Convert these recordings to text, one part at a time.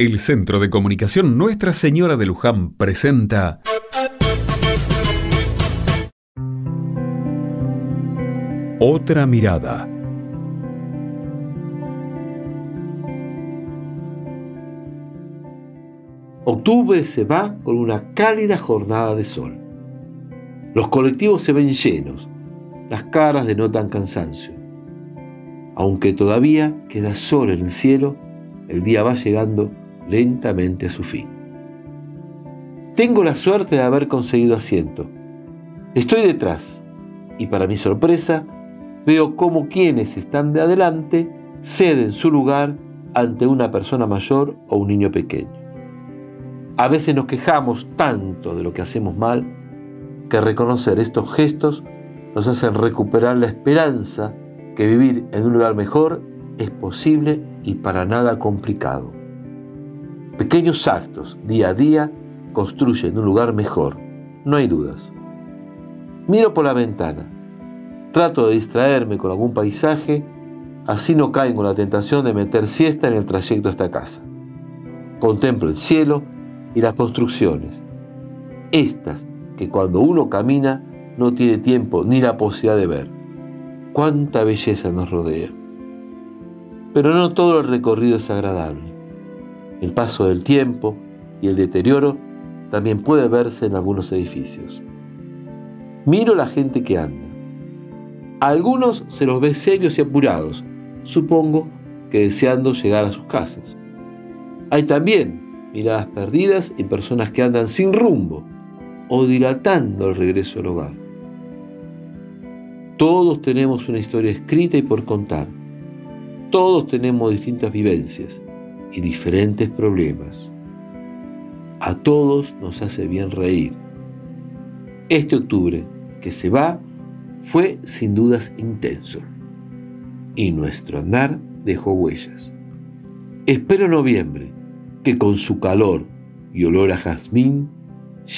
El Centro de Comunicación Nuestra Señora de Luján presenta Otra mirada. Octubre se va con una cálida jornada de sol. Los colectivos se ven llenos, las caras denotan cansancio. Aunque todavía queda sol en el cielo, el día va llegando lentamente su fin. Tengo la suerte de haber conseguido asiento. Estoy detrás y para mi sorpresa veo cómo quienes están de adelante ceden su lugar ante una persona mayor o un niño pequeño. A veces nos quejamos tanto de lo que hacemos mal que reconocer estos gestos nos hacen recuperar la esperanza que vivir en un lugar mejor es posible y para nada complicado. Pequeños actos, día a día, construyen un lugar mejor, no hay dudas. Miro por la ventana, trato de distraerme con algún paisaje, así no caigo en la tentación de meter siesta en el trayecto a esta casa. Contemplo el cielo y las construcciones, estas que cuando uno camina no tiene tiempo ni la posibilidad de ver. Cuánta belleza nos rodea. Pero no todo el recorrido es agradable. El paso del tiempo y el deterioro también puede verse en algunos edificios. Miro la gente que anda. A algunos se los ve serios y apurados, supongo que deseando llegar a sus casas. Hay también miradas perdidas y personas que andan sin rumbo o dilatando el regreso al hogar. Todos tenemos una historia escrita y por contar. Todos tenemos distintas vivencias y diferentes problemas. A todos nos hace bien reír. Este octubre que se va fue sin dudas intenso y nuestro andar dejó huellas. Espero noviembre que con su calor y olor a jazmín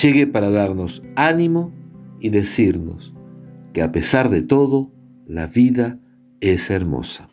llegue para darnos ánimo y decirnos que a pesar de todo, la vida es hermosa.